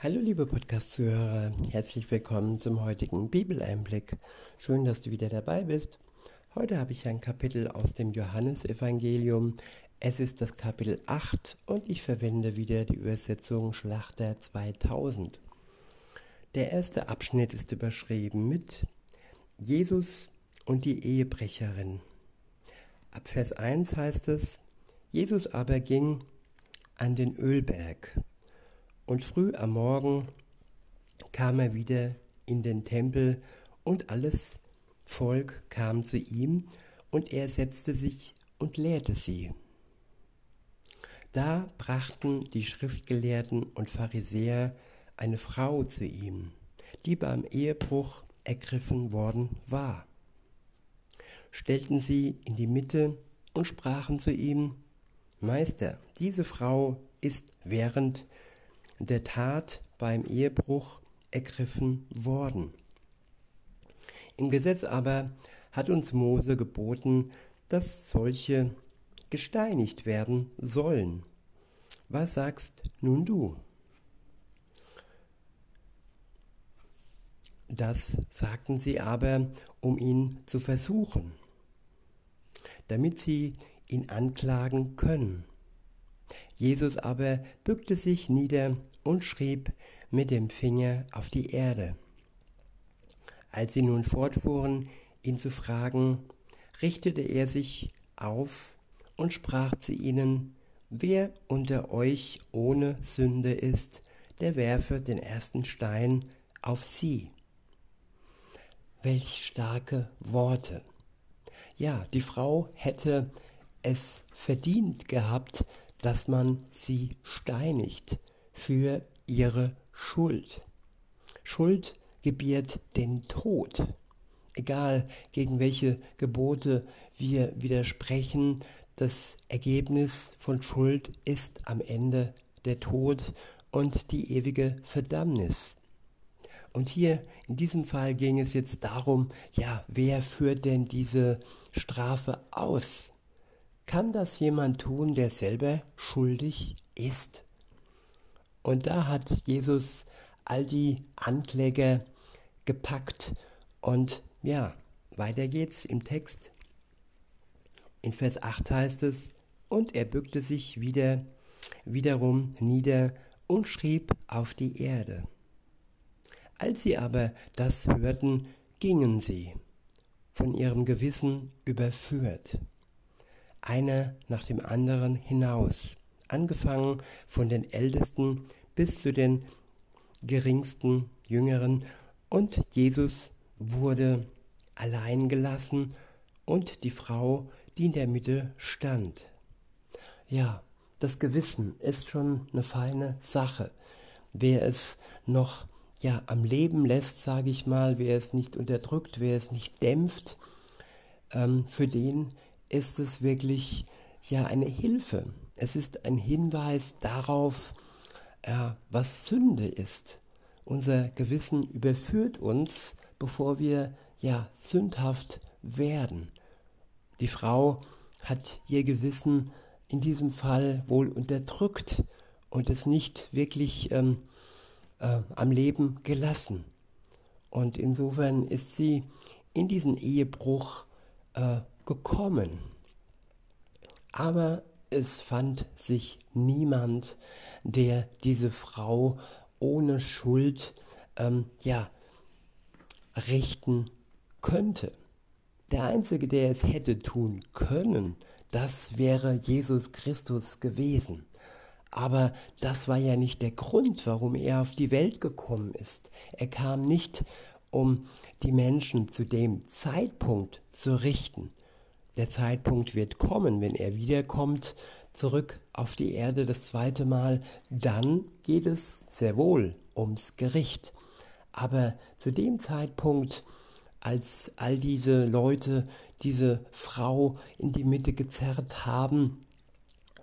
Hallo liebe Podcast-Zuhörer, herzlich willkommen zum heutigen Bibeleinblick. Schön, dass du wieder dabei bist. Heute habe ich ein Kapitel aus dem Johannesevangelium. Es ist das Kapitel 8 und ich verwende wieder die Übersetzung Schlachter 2000. Der erste Abschnitt ist überschrieben mit Jesus und die Ehebrecherin. Ab Vers 1 heißt es, Jesus aber ging an den Ölberg und früh am Morgen kam er wieder in den Tempel und alles Volk kam zu ihm und er setzte sich und lehrte sie. Da brachten die Schriftgelehrten und Pharisäer eine Frau zu ihm, die beim Ehebruch ergriffen worden war, stellten sie in die Mitte und sprachen zu ihm, Meister, diese Frau ist während der Tat beim Ehebruch ergriffen worden. Im Gesetz aber hat uns Mose geboten, dass solche gesteinigt werden sollen. Was sagst nun du? Das sagten sie aber, um ihn zu versuchen, damit sie ihn anklagen können. Jesus aber bückte sich nieder und schrieb mit dem Finger auf die Erde. Als sie nun fortfuhren, ihn zu fragen, richtete er sich auf und sprach zu ihnen, Wer unter euch ohne Sünde ist, der werfe den ersten Stein auf sie. Welch starke Worte. Ja, die Frau hätte es verdient gehabt, dass man sie steinigt für ihre Schuld. Schuld gebiert den Tod. Egal gegen welche Gebote wir widersprechen, das Ergebnis von Schuld ist am Ende der Tod und die ewige Verdammnis. Und hier in diesem Fall ging es jetzt darum, ja, wer führt denn diese Strafe aus? Kann das jemand tun, der selber schuldig ist? Und da hat Jesus all die Ankläger gepackt und ja, weiter geht's im Text. In Vers 8 heißt es, und er bückte sich wieder, wiederum nieder und schrieb auf die Erde. Als sie aber das hörten, gingen sie, von ihrem Gewissen überführt, einer nach dem anderen hinaus, angefangen von den Ältesten bis zu den geringsten Jüngeren, und Jesus wurde allein gelassen und die Frau, die in der Mitte stand. Ja, das Gewissen ist schon eine feine Sache. Wer es noch ja am Leben lässt, sage ich mal, wer es nicht unterdrückt, wer es nicht dämpft, ähm, für den ist es wirklich ja eine Hilfe. Es ist ein Hinweis darauf, äh, was Sünde ist. Unser Gewissen überführt uns, bevor wir ja sündhaft werden. Die Frau hat ihr Gewissen in diesem Fall wohl unterdrückt und es nicht wirklich ähm, äh, am Leben gelassen. Und insofern ist sie in diesen Ehebruch äh, gekommen. Aber es fand sich niemand, der diese Frau ohne Schuld ähm, ja, richten könnte. Der Einzige, der es hätte tun können, das wäre Jesus Christus gewesen. Aber das war ja nicht der Grund, warum er auf die Welt gekommen ist. Er kam nicht, um die Menschen zu dem Zeitpunkt zu richten, der Zeitpunkt wird kommen, wenn er wiederkommt, zurück auf die Erde das zweite Mal, dann geht es sehr wohl ums Gericht. Aber zu dem Zeitpunkt, als all diese Leute diese Frau in die Mitte gezerrt haben,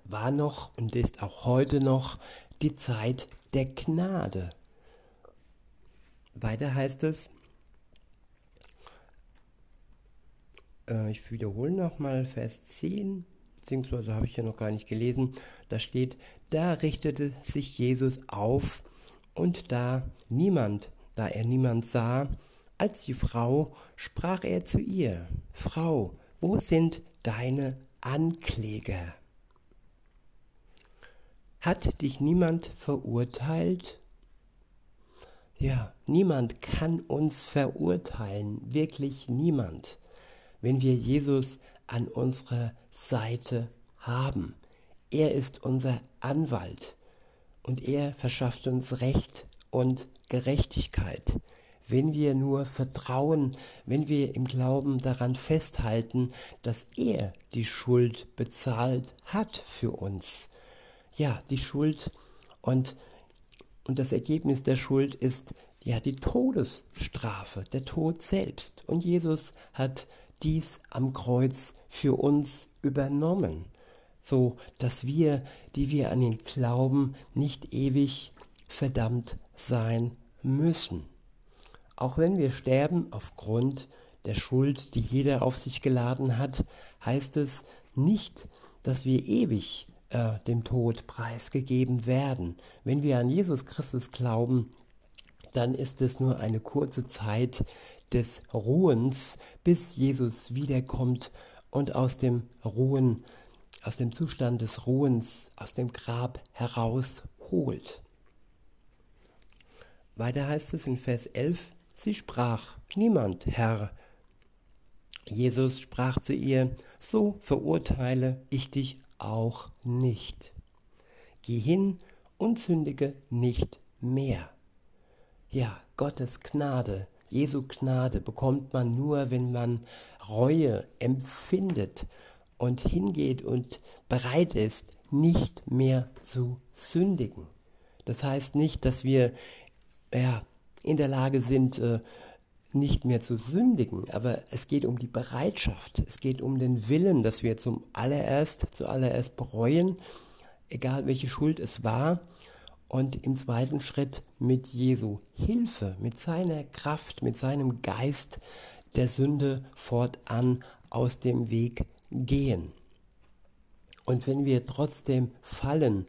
war noch und ist auch heute noch die Zeit der Gnade. Weiter heißt es, Äh, ich wiederhole nochmal Vers 10, beziehungsweise habe ich ja noch gar nicht gelesen. Da steht, da richtete sich Jesus auf Und da niemand, da er niemand sah, als die Frau, sprach er zu ihr, Frau, wo sind deine Ankläger? Hat dich niemand verurteilt? Ja, niemand kann uns verurteilen, wirklich niemand, wenn wir Jesus an unserer Seite haben. Er ist unser Anwalt und er verschafft uns Recht und Gerechtigkeit. Wenn wir nur vertrauen, wenn wir im Glauben daran festhalten, dass er die Schuld bezahlt hat für uns. Ja, die Schuld und und das Ergebnis der Schuld ist ja die Todesstrafe, der Tod selbst. Und Jesus hat dies am Kreuz für uns übernommen, so dass wir, die wir an ihn glauben, nicht ewig verdammt sein müssen. Auch wenn wir sterben aufgrund der Schuld, die jeder auf sich geladen hat, heißt es nicht, dass wir ewig äh, dem Tod preisgegeben werden. Wenn wir an Jesus Christus glauben, dann ist es nur eine kurze Zeit des Ruhens, bis Jesus wiederkommt und aus dem Ruhen, aus dem Zustand des Ruhens, aus dem Grab herausholt. Weiter heißt es in Vers 11, sie sprach, niemand, Herr. Jesus sprach zu ihr, so verurteile ich dich auch nicht. Geh hin und sündige nicht mehr. Ja, Gottes Gnade, Jesu Gnade bekommt man nur, wenn man Reue empfindet und hingeht und bereit ist, nicht mehr zu sündigen. Das heißt nicht, dass wir ja, in der Lage sind, äh, nicht mehr zu sündigen, aber es geht um die Bereitschaft, es geht um den Willen, dass wir zum allererst, zuallererst bereuen, egal welche Schuld es war, und im zweiten Schritt mit Jesu Hilfe, mit seiner Kraft, mit seinem Geist der Sünde fortan aus dem Weg gehen. Und wenn wir trotzdem fallen,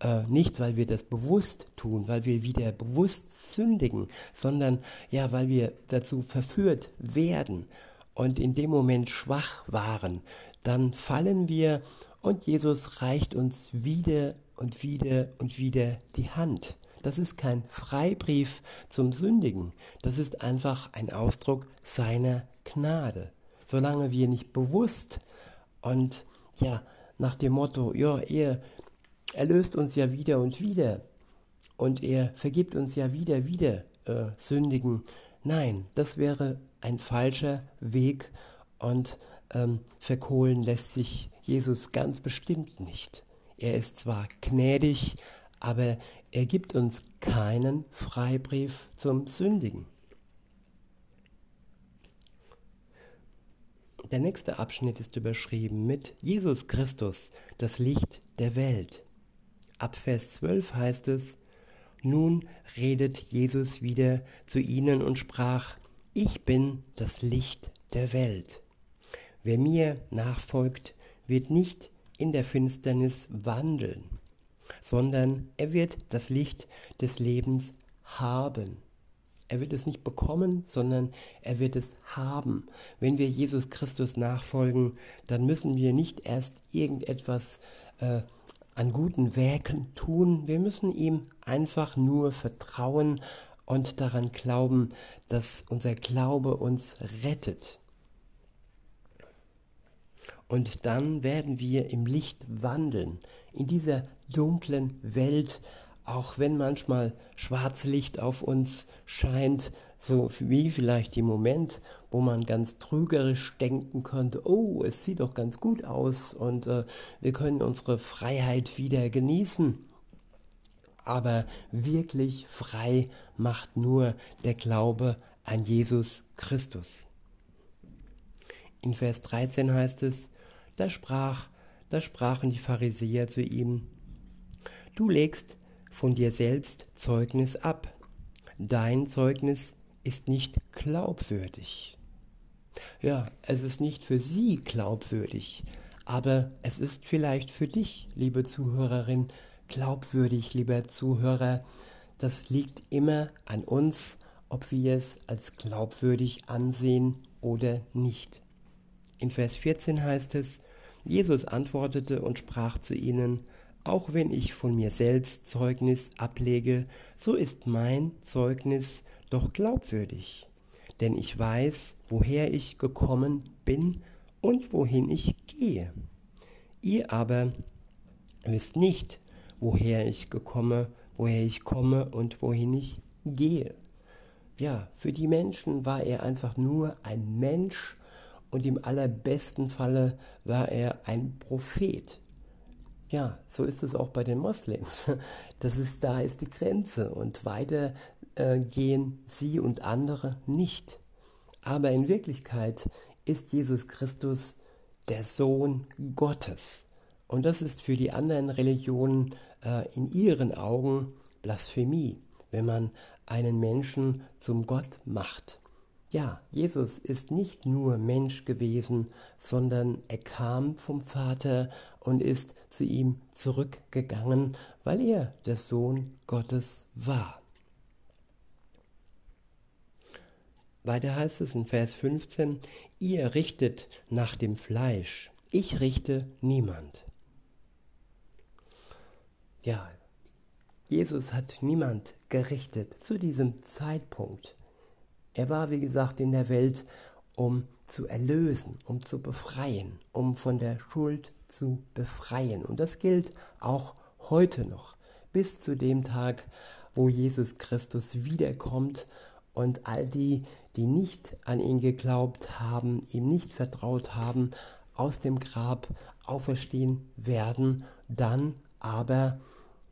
äh, nicht, weil wir das bewusst tun, weil wir wieder bewusst sündigen, sondern ja, weil wir dazu verführt werden und in dem Moment schwach waren, dann fallen wir und Jesus reicht uns wieder und wieder und wieder die Hand. Das ist kein Freibrief zum Sündigen, das ist einfach ein Ausdruck seiner Gnade. Solange wir nicht bewusst und ja, nach dem Motto, ja, er er löst uns ja wieder und wieder und er vergibt uns ja wieder, wieder äh, Sündigen. Nein, das wäre ein falscher Weg und ähm, verkohlen lässt sich Jesus ganz bestimmt nicht. Er ist zwar gnädig, aber er gibt uns keinen Freibrief zum Sündigen. Der nächste Abschnitt ist überschrieben mit Jesus Christus, das Licht der Welt. Ab Vers 12 heißt es, nun redet Jesus wieder zu ihnen und sprach, ich bin das Licht der Welt. Wer mir nachfolgt, wird nicht in der Finsternis wandeln, sondern er wird das Licht des Lebens haben. Er wird es nicht bekommen, sondern er wird es haben. Wenn wir Jesus Christus nachfolgen, dann müssen wir nicht erst irgendetwas äh, an guten Werken tun. Wir müssen ihm einfach nur vertrauen und daran glauben, dass unser Glaube uns rettet. Und dann werden wir im Licht wandeln, in dieser dunklen Welt, auch wenn manchmal Schwarzlicht auf uns scheint, so wie vielleicht im Moment, wo man ganz trügerisch denken könnte, oh, es sieht doch ganz gut aus und äh, wir können unsere Freiheit wieder genießen. Aber wirklich frei macht nur der Glaube an Jesus Christus. In Vers 13 heißt es, da sprach, da sprachen die Pharisäer zu ihm, du legst von dir selbst Zeugnis ab. Dein Zeugnis ist nicht glaubwürdig. Ja, es ist nicht für sie glaubwürdig, aber es ist vielleicht für dich, liebe Zuhörerin, glaubwürdig, lieber Zuhörer, das liegt immer an uns, ob wir es als glaubwürdig ansehen oder nicht. In Vers 14 heißt es, Jesus antwortete und sprach zu ihnen, auch wenn ich von mir selbst Zeugnis ablege, so ist mein Zeugnis doch glaubwürdig. Denn ich weiß, woher ich gekommen bin und wohin ich gehe. Ihr aber wisst nicht, woher ich gekommen, woher ich komme und wohin ich gehe. Ja, für die Menschen war er einfach nur ein Mensch und im allerbesten Falle war er ein Prophet. Ja, so ist es auch bei den Moslems. Das ist, da ist die Grenze und weiter äh, gehen sie und andere nicht. Aber in Wirklichkeit ist Jesus Christus der Sohn Gottes. Und das ist für die anderen Religionen äh, in ihren Augen Blasphemie, wenn man einen Menschen zum Gott macht. Ja, Jesus ist nicht nur Mensch gewesen, sondern er kam vom Vater und ist zu ihm zurückgegangen, weil er der Sohn Gottes war. Weiter heißt es in Vers 15, ihr richtet nach dem Fleisch, ich richte niemand. Ja, Jesus hat niemand gerichtet zu diesem Zeitpunkt. Er war, wie gesagt, in der Welt, um zu erlösen, um zu befreien, um von der Schuld zu befreien. Und das gilt auch heute noch, bis zu dem Tag, wo Jesus Christus wiederkommt und all die, die nicht an ihn geglaubt haben, ihm nicht vertraut haben, aus dem Grab auferstehen werden, dann aber,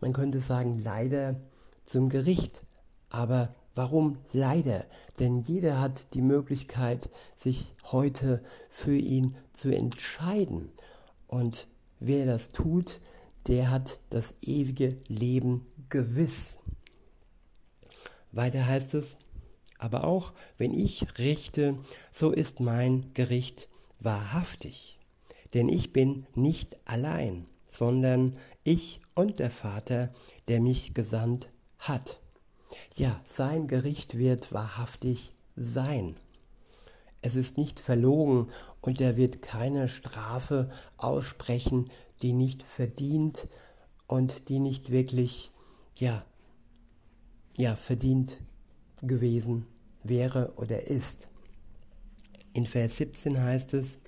man könnte sagen, leider zum Gericht. Aber warum leider? Denn jeder hat die Möglichkeit, sich heute für ihn zu entscheiden. Und wer das tut, der hat das ewige Leben gewiss. Weiter heißt es, aber auch wenn ich richte, so ist mein Gericht wahrhaftig. Denn ich bin nicht allein, sondern ich und der Vater, der mich gesandt hat. Ja, sein Gericht wird wahrhaftig sein. Es ist nicht verlogen und er wird keine Strafe aussprechen, die nicht verdient und die nicht wirklich, ja, ja, verdient gewesen wäre oder ist. In Vers 17 heißt es,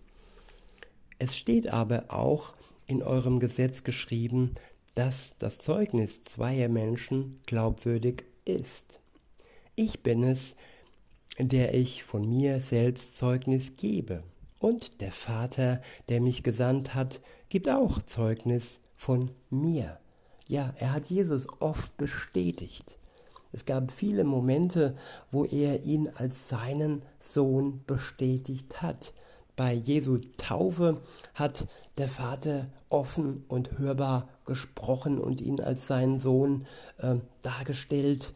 es steht aber auch in eurem Gesetz geschrieben, dass das Zeugnis zweier Menschen glaubwürdig ist. Ich bin es, der ich von mir selbst Zeugnis gebe. Und der Vater, der mich gesandt hat, gibt auch Zeugnis von mir. Ja, er hat Jesus oft bestätigt. Es gab viele Momente, wo er ihn als seinen Sohn bestätigt hat. Bei Jesu Taufe hat der Vater offen und hörbar gesprochen und ihn als seinen Sohn äh, dargestellt,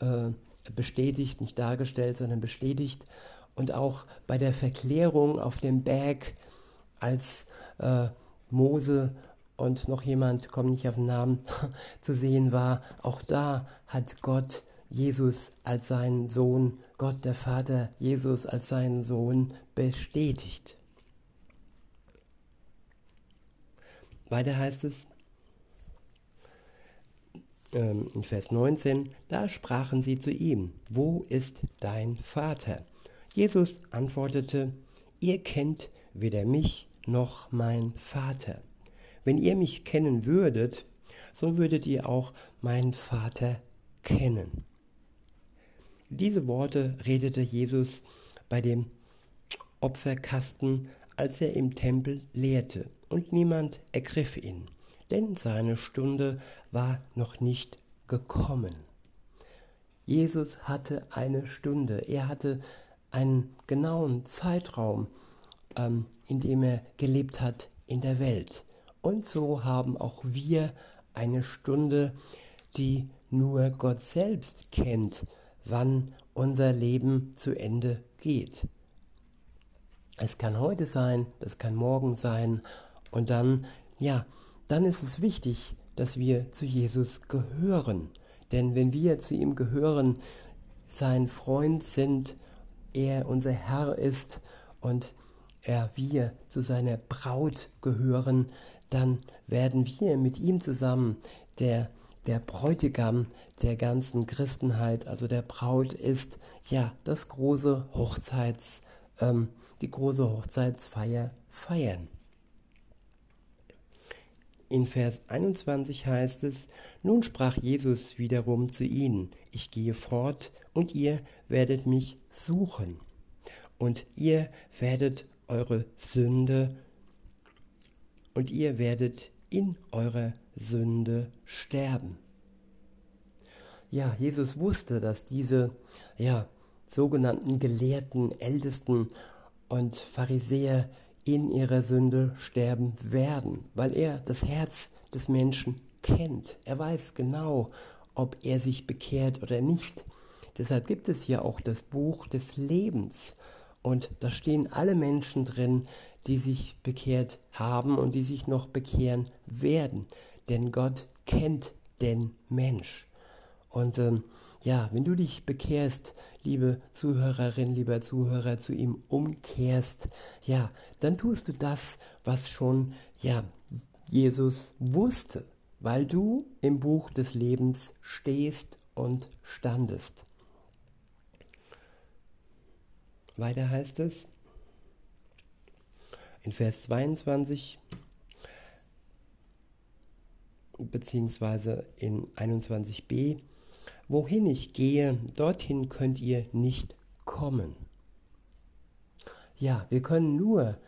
äh, bestätigt, nicht dargestellt, sondern bestätigt. Und auch bei der Verklärung auf dem Berg, als äh, Mose und noch jemand, komme nicht auf den Namen, zu sehen war, auch da hat Gott Jesus als seinen Sohn, Gott der Vater Jesus als seinen Sohn bestätigt. Weiter heißt es ähm, in Vers 19, da sprachen sie zu ihm, wo ist dein Vater? Jesus antwortete, ihr kennt weder mich noch mein Vater. Wenn ihr mich kennen würdet, so würdet ihr auch meinen Vater kennen. Diese Worte redete Jesus bei dem Opferkasten, als er im Tempel lehrte, und niemand ergriff ihn, denn seine Stunde war noch nicht gekommen. Jesus hatte eine Stunde, er hatte einen genauen Zeitraum, ähm, in dem er gelebt hat in der Welt. Und so haben auch wir eine Stunde, die nur Gott selbst kennt, wann unser Leben zu Ende geht. Es kann heute sein, das kann morgen sein und dann, ja, dann ist es wichtig, dass wir zu Jesus gehören. Denn wenn wir zu ihm gehören, sein Freund sind, er unser Herr ist und er wir zu seiner Braut gehören, dann werden wir mit ihm zusammen der der Bräutigam der ganzen Christenheit, also der Braut ist ja das große Hochzeits, ähm, die große Hochzeitsfeier feiern. In Vers 21 heißt es, nun sprach Jesus wiederum zu ihnen, ich gehe fort und ihr werdet mich suchen und ihr werdet eure Sünde und ihr werdet in eurer Sünde sterben. Ja, Jesus wusste, dass diese ja, sogenannten Gelehrten, Ältesten und Pharisäer in ihrer Sünde sterben werden, weil er das Herz des Menschen kennt. Er weiß genau, ob er sich bekehrt oder nicht. Deshalb gibt es hier auch das Buch des Lebens. Und da stehen alle Menschen drin, die sich bekehrt haben und die sich noch bekehren werden. Denn Gott kennt den Mensch. Und ähm, ja, wenn du dich bekehrst, liebe Zuhörerin, lieber Zuhörer, zu ihm umkehrst, ja, dann tust du das, was schon, ja, Jesus wusste, weil du im Buch des Lebens stehst und standest. Weiter heißt es in Vers 22 beziehungsweise in 21b, wohin ich gehe, dorthin könnt ihr nicht kommen. Ja, wir können nur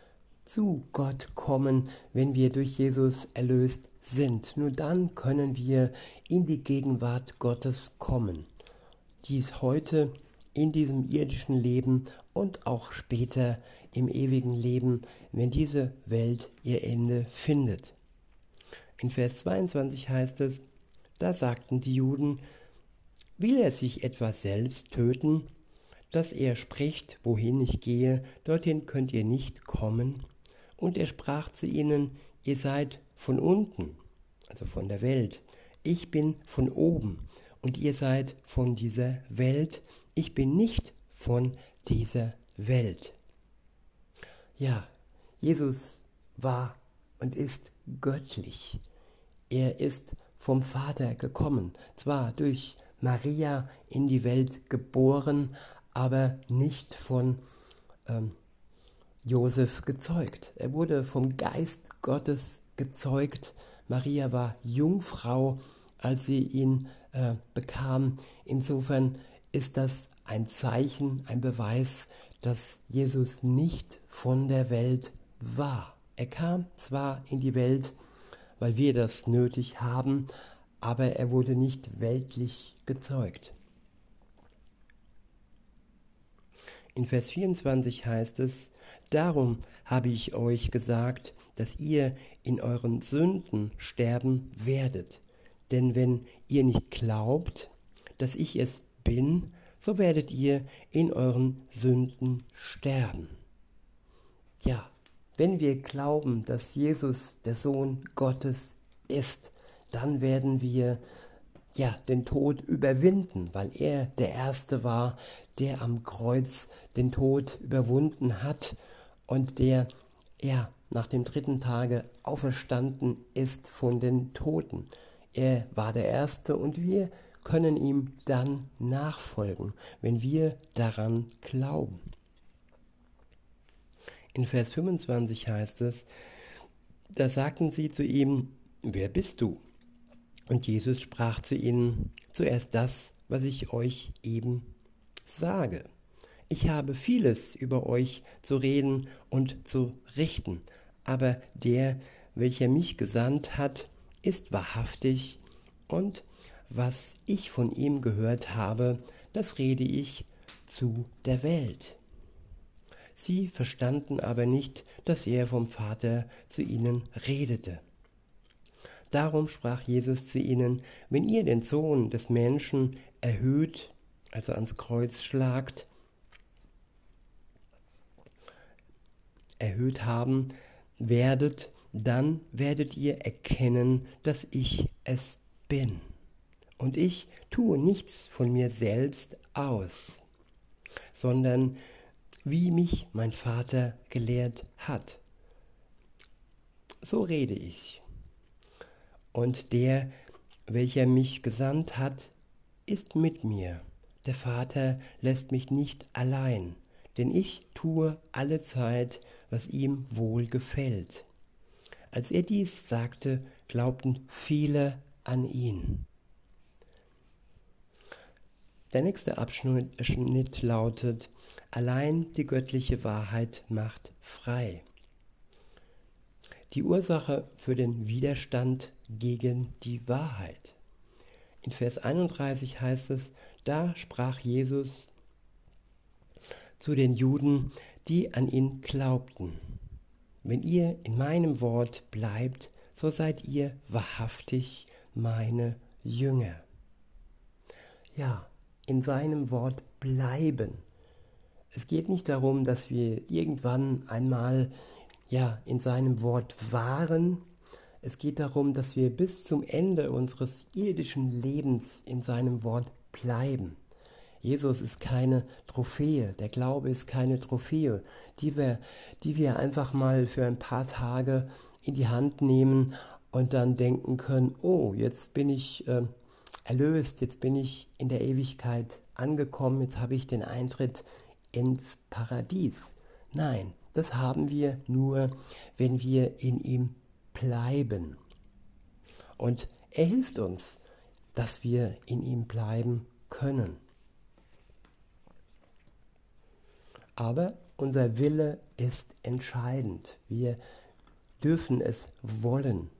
zu Gott kommen, wenn wir durch Jesus erlöst sind. Nur dann können wir in die Gegenwart Gottes kommen. Dies heute in diesem irdischen Leben und auch später im ewigen Leben, wenn diese Welt ihr Ende findet. In Vers 22 heißt es, da sagten die Juden, will er sich etwa selbst töten, dass er spricht, wohin ich gehe, dorthin könnt ihr nicht kommen. Und er sprach zu ihnen, ihr seid von unten, also von der Welt, ich bin von oben, und ihr seid von dieser Welt, ich bin nicht von dieser Welt. Ja, Jesus war und ist göttlich. Er ist vom Vater gekommen, zwar durch Maria in die Welt geboren, aber nicht von ähm, Josef gezeugt. Er wurde vom Geist Gottes gezeugt. Maria war Jungfrau, als sie ihn äh, bekam. Insofern ist das ein Zeichen, ein Beweis, dass Jesus nicht von der Welt war. Er kam zwar in die Welt, weil wir das nötig haben, aber er wurde nicht weltlich gezeugt. In Vers 24 heißt es, Darum habe ich euch gesagt, dass ihr in euren Sünden sterben werdet. Denn wenn ihr nicht glaubt, dass ich es bin, so werdet ihr in euren Sünden sterben. Ja, wenn wir glauben, dass Jesus der Sohn Gottes ist, dann werden wir ja den Tod überwinden, weil er der erste war, der am Kreuz den Tod überwunden hat und der ja nach dem dritten Tage auferstanden ist von den Toten. Er war der erste und wir können ihm dann nachfolgen, wenn wir daran glauben. In Vers 25 heißt es, da sagten sie zu ihm, wer bist du? Und Jesus sprach zu ihnen, zuerst das, was ich euch eben sage. Ich habe vieles über euch zu reden und zu richten, aber der, welcher mich gesandt hat, ist wahrhaftig und was ich von ihm gehört habe, das rede ich zu der Welt. Sie verstanden aber nicht, dass er vom Vater zu ihnen redete. Darum sprach Jesus zu ihnen, wenn ihr den Sohn des Menschen erhöht, also ans Kreuz schlagt, erhöht haben werdet, dann werdet ihr erkennen, dass ich es bin und ich tue nichts von mir selbst aus, sondern wie mich mein Vater gelehrt hat. So rede ich. Und der, welcher mich gesandt hat, ist mit mir. Der Vater lässt mich nicht allein, denn ich tue alle Zeit, was ihm wohl gefällt. Als er dies sagte, glaubten viele an ihn. Der nächste Abschnitt lautet, allein die göttliche Wahrheit macht frei. Die Ursache für den Widerstand gegen die Wahrheit. In Vers 31 heißt es, da sprach Jesus zu den Juden, die an ihn glaubten. Wenn ihr in meinem Wort bleibt, so seid ihr wahrhaftig meine Jünger. Ja, in seinem Wort bleiben. Es geht nicht darum, dass wir irgendwann einmal ja in seinem Wort waren. Es geht darum, dass wir bis zum Ende unseres irdischen Lebens in seinem Wort bleiben. Jesus ist keine Trophäe, der Glaube ist keine Trophäe, die wir, die wir einfach mal für ein paar Tage in die Hand nehmen und dann denken können, oh, jetzt bin ich äh, erlöst, jetzt bin ich in der Ewigkeit angekommen, jetzt habe ich den Eintritt ins Paradies. Nein, das haben wir nur, wenn wir in ihm bleiben. Und er hilft uns, dass wir in ihm bleiben können. Aber unser Wille ist entscheidend. Wir dürfen es wollen.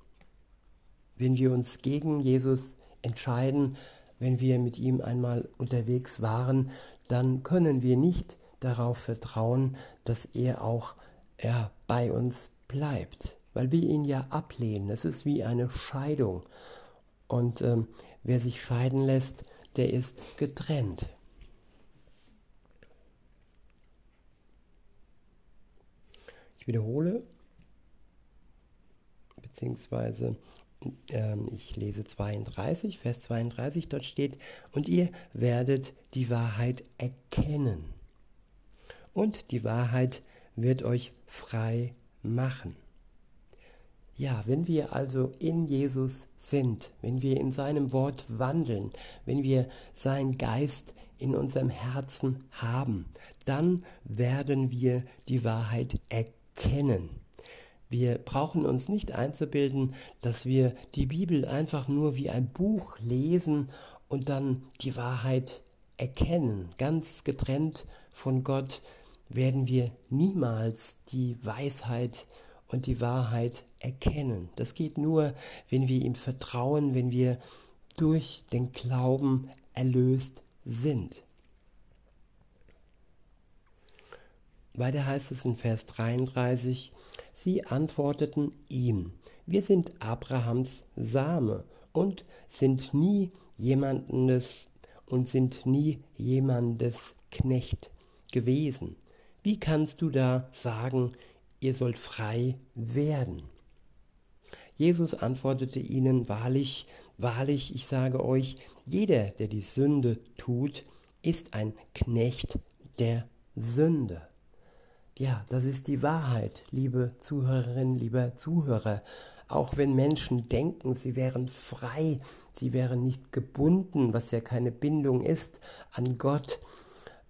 Wenn wir uns gegen Jesus entscheiden, wenn wir mit ihm einmal unterwegs waren, dann können wir nicht darauf vertrauen, dass er auch ja, bei uns bleibt, weil wir ihn ja ablehnen. Es ist wie eine Scheidung. Und ähm, wer sich scheiden lässt, der ist getrennt. Ich wiederhole, beziehungsweise ich lese 32, Vers 32, dort steht, und ihr werdet die Wahrheit erkennen. Und die Wahrheit wird euch frei machen. Ja, wenn wir also in Jesus sind, wenn wir in seinem Wort wandeln, wenn wir seinen Geist in unserem Herzen haben, dann werden wir die Wahrheit erkennen. Wir brauchen uns nicht einzubilden, dass wir die Bibel einfach nur wie ein Buch lesen und dann die Wahrheit erkennen. Ganz getrennt von Gott werden wir niemals die Weisheit und die Wahrheit erkennen. Das geht nur, wenn wir ihm vertrauen, wenn wir durch den Glauben erlöst sind. Weiter heißt es in Vers 33, sie antworteten ihm, wir sind Abrahams Same und sind nie jemandes und sind nie jemandes Knecht gewesen. Wie kannst du da sagen, ihr sollt frei werden? Jesus antwortete ihnen, wahrlich, wahrlich, ich sage euch, jeder, der die Sünde tut, ist ein Knecht der Sünde. Ja, das ist die Wahrheit, liebe Zuhörerinnen, lieber Zuhörer. Auch wenn Menschen denken, sie wären frei, sie wären nicht gebunden, was ja keine Bindung ist, an Gott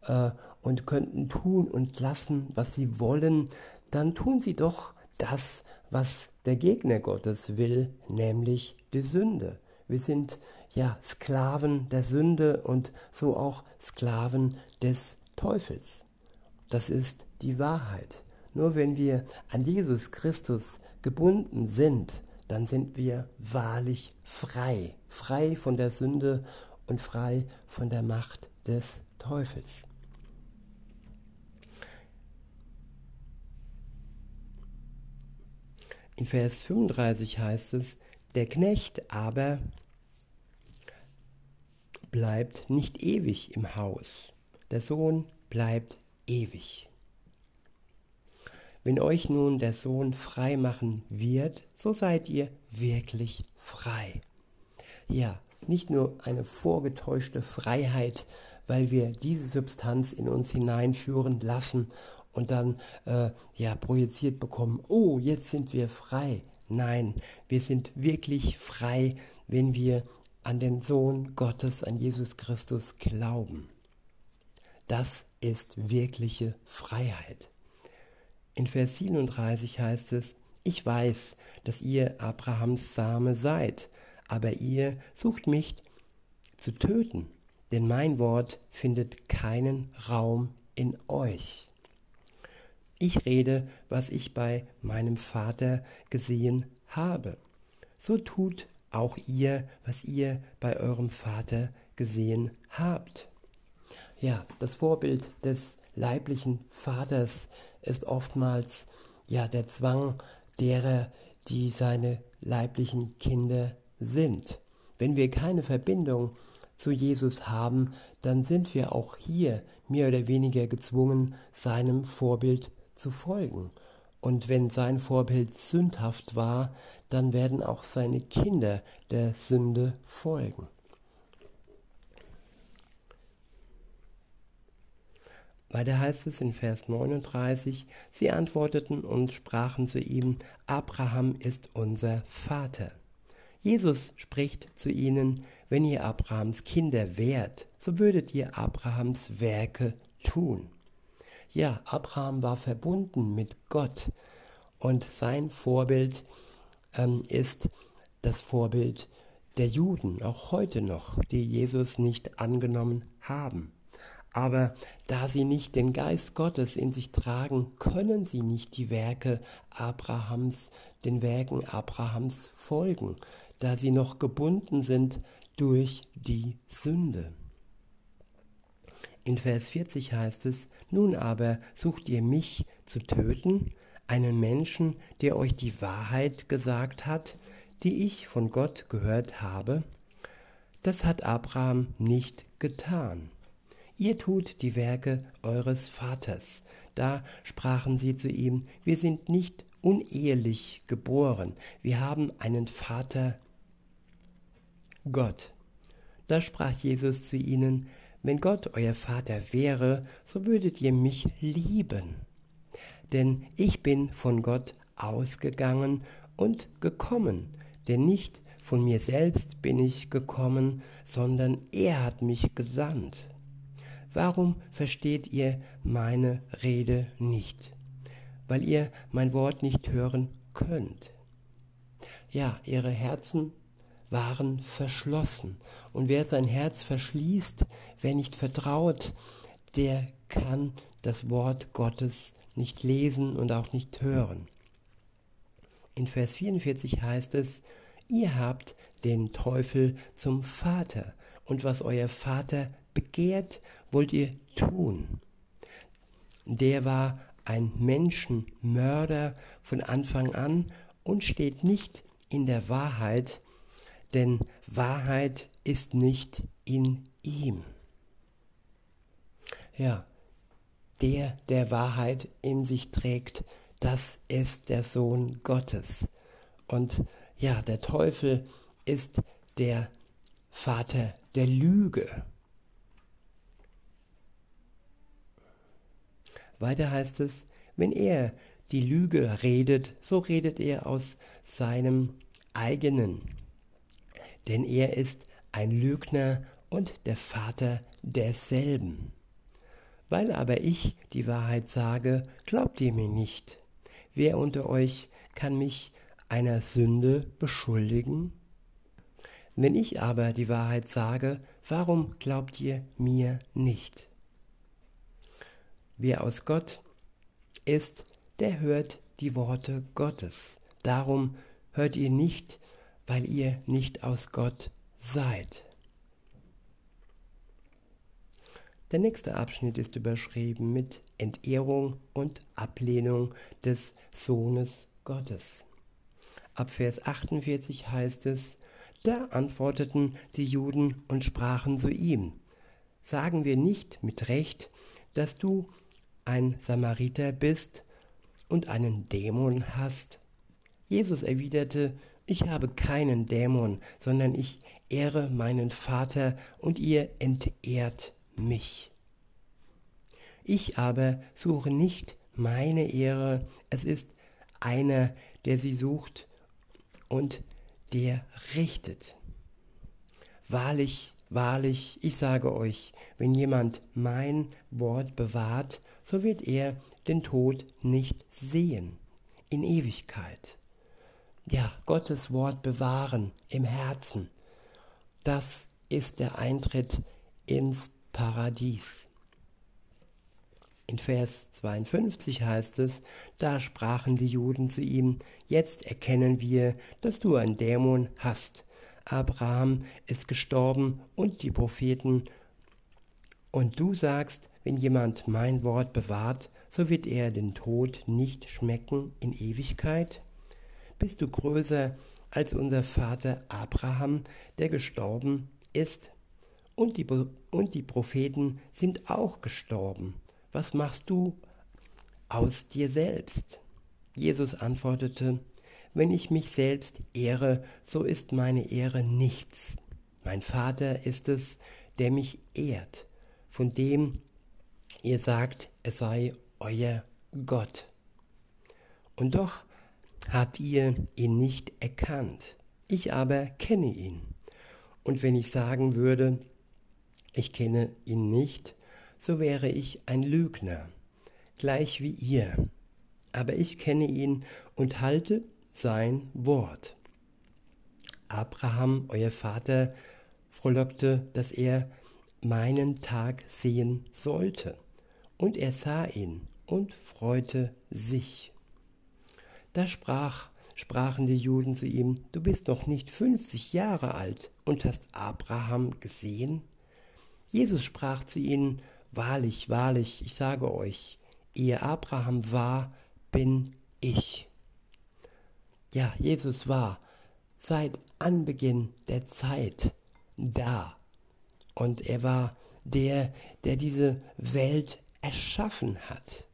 äh, und könnten tun und lassen, was sie wollen, dann tun sie doch das, was der Gegner Gottes will, nämlich die Sünde. Wir sind ja Sklaven der Sünde und so auch Sklaven des Teufels. Das ist die Wahrheit. Nur wenn wir an Jesus Christus gebunden sind, dann sind wir wahrlich frei, frei von der Sünde und frei von der Macht des Teufels. In Vers 35 heißt es, der Knecht aber bleibt nicht ewig im Haus, der Sohn bleibt ewig. Wenn euch nun der Sohn frei machen wird, so seid ihr wirklich frei. Ja, nicht nur eine vorgetäuschte Freiheit, weil wir diese Substanz in uns hineinführen lassen und dann äh, ja projiziert bekommen, oh, jetzt sind wir frei. Nein, wir sind wirklich frei, wenn wir an den Sohn Gottes, an Jesus Christus glauben. Das ist wirkliche Freiheit. In Vers 37 heißt es, ich weiß, dass ihr Abrahams Same seid, aber ihr sucht mich zu töten, denn mein Wort findet keinen Raum in euch. Ich rede, was ich bei meinem Vater gesehen habe. So tut auch ihr, was ihr bei eurem Vater gesehen habt. Ja, das Vorbild des leiblichen Vaters ist oftmals ja der Zwang derer, die seine leiblichen Kinder sind. Wenn wir keine Verbindung zu Jesus haben, dann sind wir auch hier mehr oder weniger gezwungen, seinem Vorbild zu folgen. Und wenn sein Vorbild sündhaft war, dann werden auch seine Kinder der Sünde folgen. Weiter heißt es in Vers 39, sie antworteten und sprachen zu ihm, Abraham ist unser Vater. Jesus spricht zu ihnen, wenn ihr Abrahams Kinder wärt, so würdet ihr Abrahams Werke tun. Ja, Abraham war verbunden mit Gott und sein Vorbild ähm, ist das Vorbild der Juden, auch heute noch, die Jesus nicht angenommen haben. Aber da sie nicht den Geist Gottes in sich tragen, können sie nicht die Werke Abrahams, den Werken Abrahams folgen, da sie noch gebunden sind durch die Sünde. In Vers 40 heißt es, nun aber sucht ihr mich zu töten, einen Menschen, der euch die Wahrheit gesagt hat, die ich von Gott gehört habe? Das hat Abraham nicht getan. Ihr tut die Werke eures Vaters. Da sprachen sie zu ihm, wir sind nicht unehelich geboren, wir haben einen Vater Gott. Da sprach Jesus zu ihnen, wenn Gott euer Vater wäre, so würdet ihr mich lieben. Denn ich bin von Gott ausgegangen und gekommen, denn nicht von mir selbst bin ich gekommen, sondern er hat mich gesandt. Warum versteht ihr meine Rede nicht? Weil ihr mein Wort nicht hören könnt. Ja, ihre Herzen waren verschlossen. Und wer sein Herz verschließt, wer nicht vertraut, der kann das Wort Gottes nicht lesen und auch nicht hören. In Vers 44 heißt es, ihr habt den Teufel zum Vater, und was euer Vater begehrt, wollt ihr tun. Der war ein Menschenmörder von Anfang an und steht nicht in der Wahrheit, denn Wahrheit ist nicht in ihm. Ja, der, der Wahrheit in sich trägt, das ist der Sohn Gottes. Und ja, der Teufel ist der Vater der Lüge. Weiter heißt es, wenn er die Lüge redet, so redet er aus seinem eigenen. Denn er ist ein Lügner und der Vater derselben. Weil aber ich die Wahrheit sage, glaubt ihr mir nicht. Wer unter euch kann mich einer Sünde beschuldigen? Wenn ich aber die Wahrheit sage, warum glaubt ihr mir nicht? Wer aus Gott ist, der hört die Worte Gottes. Darum hört ihr nicht, weil ihr nicht aus Gott seid. Der nächste Abschnitt ist überschrieben mit Entehrung und Ablehnung des Sohnes Gottes. Ab Vers 48 heißt es, da antworteten die Juden und sprachen zu ihm, sagen wir nicht mit Recht, dass du ein Samariter bist und einen Dämon hast? Jesus erwiderte, ich habe keinen Dämon, sondern ich ehre meinen Vater und ihr entehrt mich. Ich aber suche nicht meine Ehre, es ist einer, der sie sucht und der richtet. Wahrlich, wahrlich, ich sage euch, wenn jemand mein Wort bewahrt, so wird er den Tod nicht sehen in Ewigkeit. Ja, Gottes Wort bewahren im Herzen, das ist der Eintritt ins Paradies. In Vers 52 heißt es, da sprachen die Juden zu ihm, jetzt erkennen wir, dass du ein Dämon hast. Abraham ist gestorben und die Propheten. Und du sagst, wenn jemand mein Wort bewahrt, so wird er den Tod nicht schmecken in Ewigkeit? Bist du größer als unser Vater Abraham, der gestorben ist? Und die, und die Propheten sind auch gestorben. Was machst du aus dir selbst? Jesus antwortete, wenn ich mich selbst ehre, so ist meine Ehre nichts. Mein Vater ist es, der mich ehrt, von dem ihr sagt, es sei euer Gott. Und doch habt ihr ihn nicht erkannt. Ich aber kenne ihn. Und wenn ich sagen würde, ich kenne ihn nicht, so wäre ich ein Lügner, gleich wie ihr. Aber ich kenne ihn und halte sein Wort. Abraham, euer Vater, frohlockte, dass er meinen Tag sehen sollte. Und er sah ihn und freute sich. Da sprach, sprachen die Juden zu ihm, du bist noch nicht fünfzig Jahre alt und hast Abraham gesehen? Jesus sprach zu ihnen, Wahrlich, wahrlich, ich sage euch, ehe Abraham war, bin ich. Ja, Jesus war seit Anbeginn der Zeit da. Und er war der, der diese Welt erschaffen hat.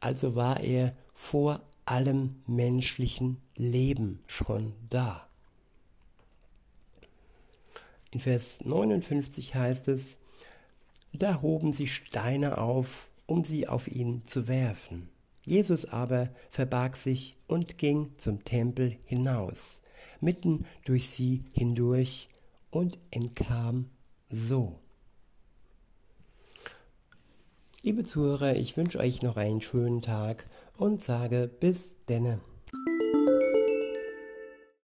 Also war er vor allem menschlichen Leben schon da. In Vers 59 heißt es, da hoben sie Steine auf, um sie auf ihn zu werfen. Jesus aber verbarg sich und ging zum Tempel hinaus, mitten durch sie hindurch und entkam so. Liebe Zuhörer, ich wünsche euch noch einen schönen Tag und sage bis denne.